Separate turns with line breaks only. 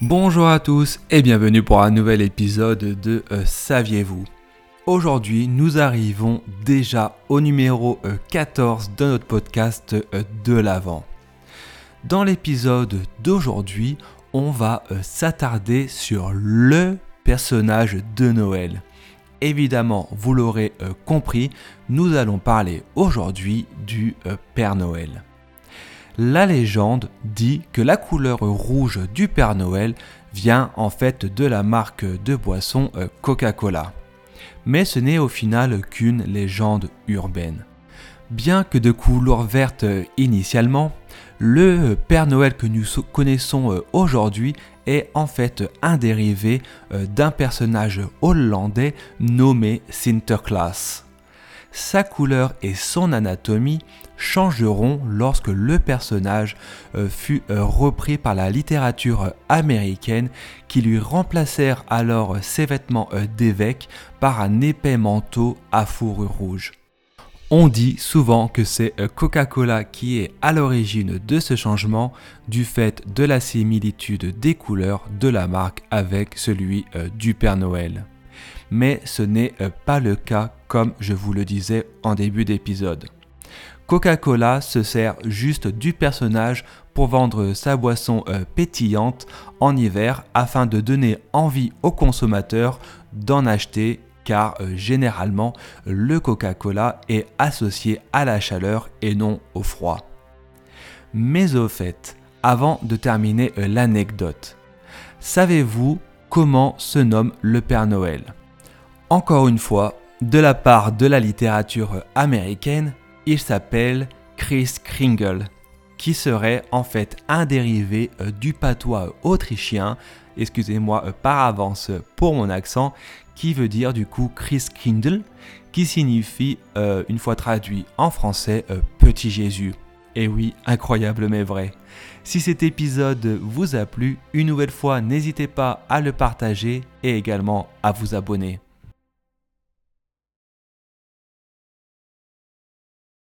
Bonjour à tous et bienvenue pour un nouvel épisode de euh, Saviez-vous? Aujourd'hui, nous arrivons déjà au numéro 14 euh, de notre podcast euh, de l'Avent. Dans l'épisode d'aujourd'hui, on va s'attarder sur le personnage de Noël. Évidemment, vous l'aurez compris, nous allons parler aujourd'hui du Père Noël. La légende dit que la couleur rouge du Père Noël vient en fait de la marque de boisson euh, Coca-Cola. Mais ce n'est au final qu'une légende urbaine. Bien que de couleur verte euh, initialement, le Père Noël que nous connaissons euh, aujourd'hui est en fait un dérivé d'un personnage hollandais nommé Sinterklaas sa couleur et son anatomie changeront lorsque le personnage euh, fut euh, repris par la littérature américaine qui lui remplacèrent alors ses vêtements euh, d'évêque par un épais manteau à fourrure rouge. On dit souvent que c'est Coca-Cola qui est à l'origine de ce changement du fait de la similitude des couleurs de la marque avec celui du Père Noël mais ce n'est euh, pas le cas comme je vous le disais en début d'épisode. Coca-Cola se sert juste du personnage pour vendre sa boisson euh, pétillante en hiver afin de donner envie aux consommateurs d'en acheter car euh, généralement le Coca-Cola est associé à la chaleur et non au froid. Mais au fait, avant de terminer l'anecdote, savez-vous comment se nomme le Père Noël? Encore une fois, de la part de la littérature américaine, il s'appelle Chris Kringle, qui serait en fait un dérivé euh, du patois autrichien, excusez-moi euh, par avance pour mon accent, qui veut dire du coup Chris Kringle, qui signifie, euh, une fois traduit en français, Petit Jésus. Et oui, incroyable mais vrai. Si cet épisode vous a plu, une nouvelle fois, n'hésitez pas à le partager et également à vous abonner.